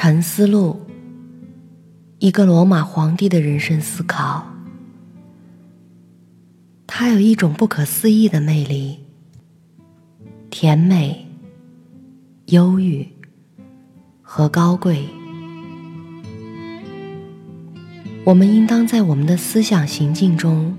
沉思录，一个罗马皇帝的人生思考。它有一种不可思议的魅力，甜美、忧郁和高贵。我们应当在我们的思想行径中，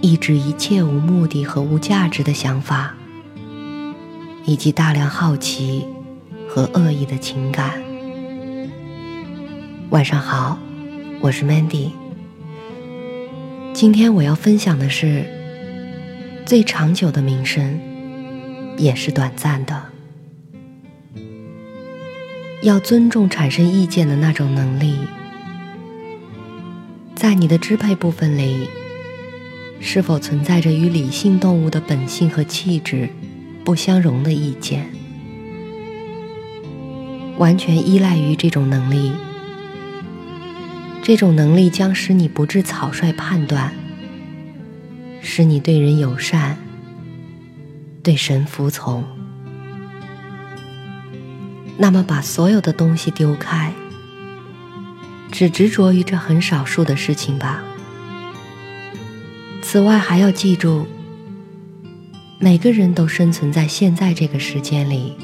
抑制一切无目的和无价值的想法，以及大量好奇和恶意的情感。晚上好，我是 Mandy。今天我要分享的是，最长久的名声也是短暂的。要尊重产生意见的那种能力，在你的支配部分里，是否存在着与理性动物的本性和气质不相容的意见？完全依赖于这种能力。这种能力将使你不致草率判断，使你对人友善，对神服从。那么，把所有的东西丢开，只执着于这很少数的事情吧。此外，还要记住，每个人都生存在现在这个时间里，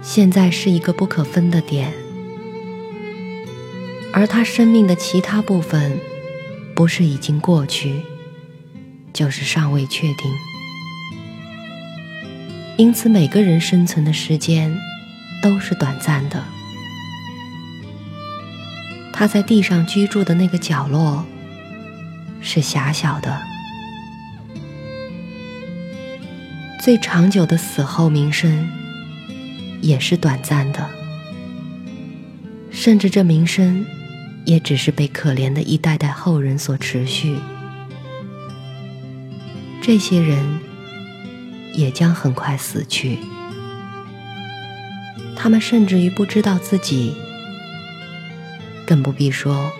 现在是一个不可分的点。而他生命的其他部分，不是已经过去，就是尚未确定。因此，每个人生存的时间都是短暂的。他在地上居住的那个角落是狭小的。最长久的死后名声也是短暂的，甚至这名声。也只是被可怜的一代代后人所持续，这些人也将很快死去，他们甚至于不知道自己，更不必说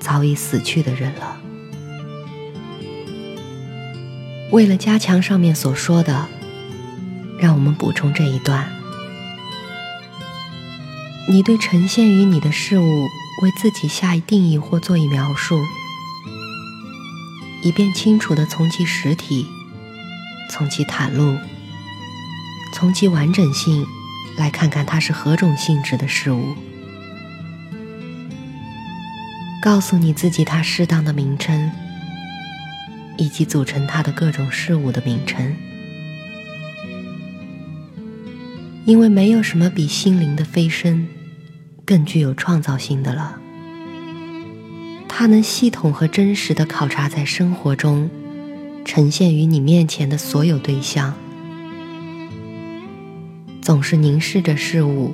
早已死去的人了。为了加强上面所说的，让我们补充这一段：你对呈现于你的事物。为自己下一定义或做以描述，以便清楚地从其实体、从其袒露、从其完整性来看看它是何种性质的事物。告诉你自己它适当的名称，以及组成它的各种事物的名称，因为没有什么比心灵的飞升。更具有创造性的了。它能系统和真实的考察在生活中呈现于你面前的所有对象，总是凝视着事物，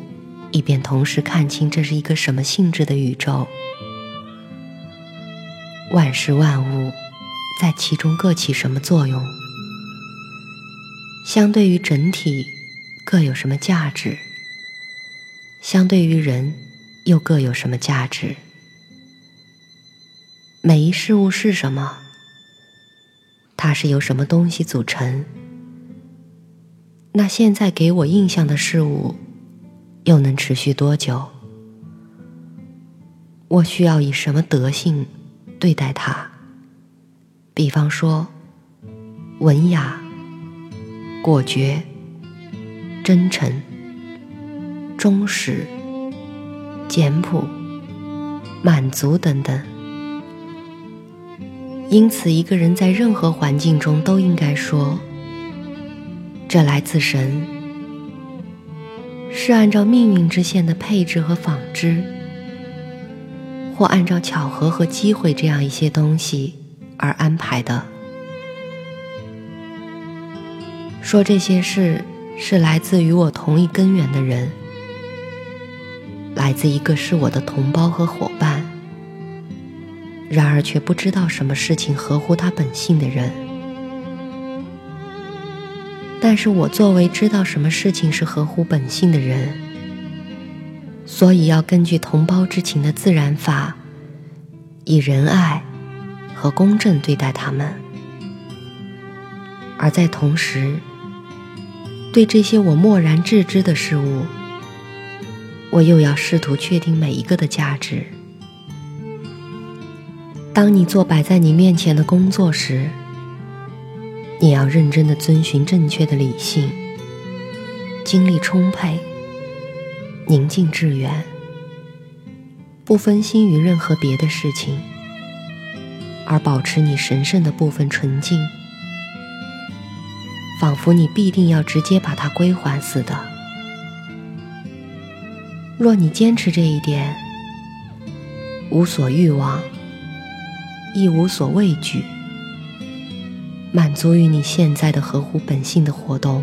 以便同时看清这是一个什么性质的宇宙。万事万物在其中各起什么作用？相对于整体，各有什么价值？相对于人？又各有什么价值？每一事物是什么？它是由什么东西组成？那现在给我印象的事物，又能持续多久？我需要以什么德性对待它？比方说，文雅、果决、真诚、忠实。简朴、满足等等，因此，一个人在任何环境中都应该说：“这来自神，是按照命运之线的配置和纺织，或按照巧合和机会这样一些东西而安排的。”说这些事是来自与我同一根源的人。来自一个是我的同胞和伙伴，然而却不知道什么事情合乎他本性的人。但是我作为知道什么事情是合乎本性的人，所以要根据同胞之情的自然法，以仁爱和公正对待他们，而在同时，对这些我漠然置之的事物。我又要试图确定每一个的价值。当你做摆在你面前的工作时，你要认真的遵循正确的理性，精力充沛，宁静致远，不分心于任何别的事情，而保持你神圣的部分纯净，仿佛你必定要直接把它归还似的。若你坚持这一点，无所欲望。亦无所畏惧，满足于你现在的合乎本性的活动，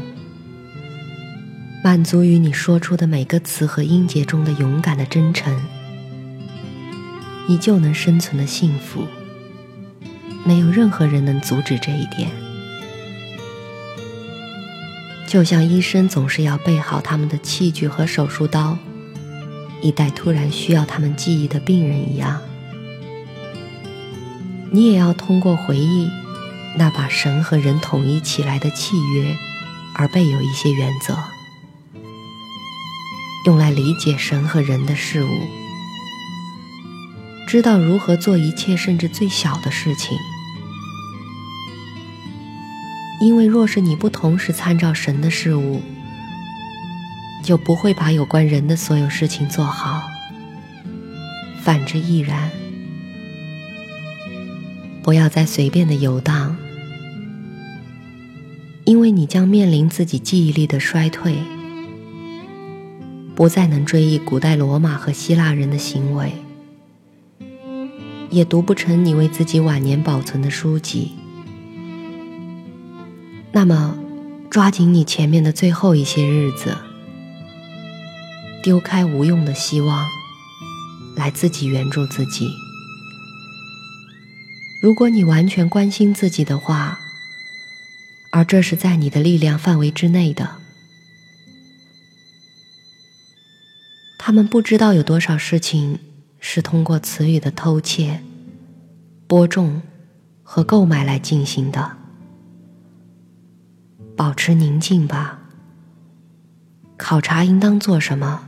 满足于你说出的每个词和音节中的勇敢的真诚，你就能生存的幸福。没有任何人能阻止这一点。就像医生总是要备好他们的器具和手术刀，一代突然需要他们记忆的病人一样。你也要通过回忆那把神和人统一起来的契约，而备有一些原则，用来理解神和人的事物，知道如何做一切甚至最小的事情。因为若是你不同时参照神的事物，就不会把有关人的所有事情做好。反之亦然。不要再随便的游荡，因为你将面临自己记忆力的衰退，不再能追忆古代罗马和希腊人的行为，也读不成你为自己晚年保存的书籍。那么，抓紧你前面的最后一些日子，丢开无用的希望，来自己援助自己。如果你完全关心自己的话，而这是在你的力量范围之内的，他们不知道有多少事情是通过词语的偷窃、播种和购买来进行的。保持宁静吧。考察应当做什么？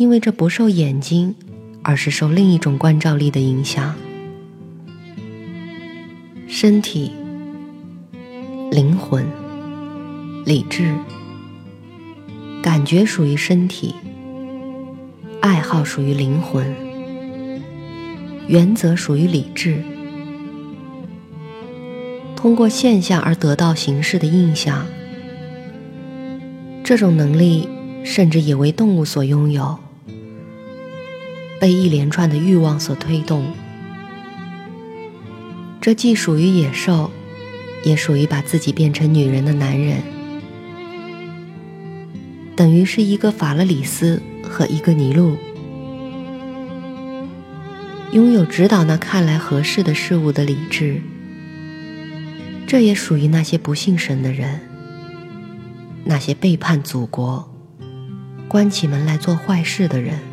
因为这不受眼睛，而是受另一种关照力的影响。身体、灵魂、理智、感觉属于身体，爱好属于灵魂，原则属于理智。通过现象而得到形式的印象，这种能力甚至也为动物所拥有，被一连串的欲望所推动。这既属于野兽，也属于把自己变成女人的男人，等于是一个法勒里斯和一个尼禄，拥有指导那看来合适的事物的理智。这也属于那些不信神的人，那些背叛祖国、关起门来做坏事的人。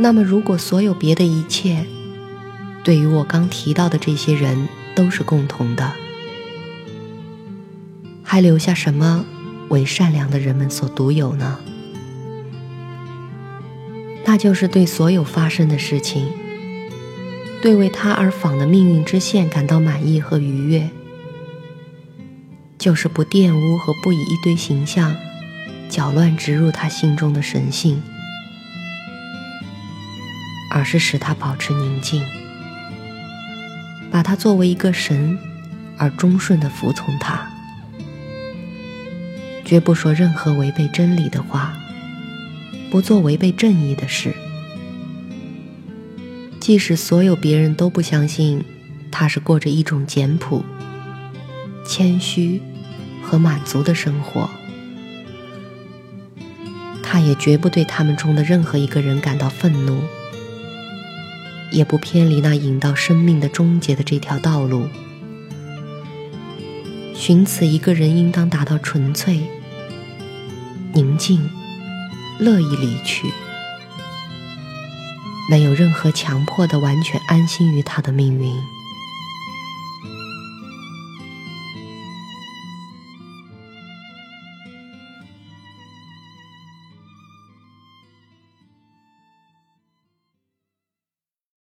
那么，如果所有别的一切，对于我刚提到的这些人都是共同的，还留下什么为善良的人们所独有呢？那就是对所有发生的事情，对为他而仿的命运之线感到满意和愉悦，就是不玷污和不以一堆形象搅乱植入他心中的神性，而是使他保持宁静。把他作为一个神，而忠顺的服从他，绝不说任何违背真理的话，不做违背正义的事。即使所有别人都不相信他是过着一种简朴、谦虚和满足的生活，他也绝不对他们中的任何一个人感到愤怒。也不偏离那引到生命的终结的这条道路。寻此一个人应当达到纯粹、宁静、乐意离去，没有任何强迫的完全安心于他的命运。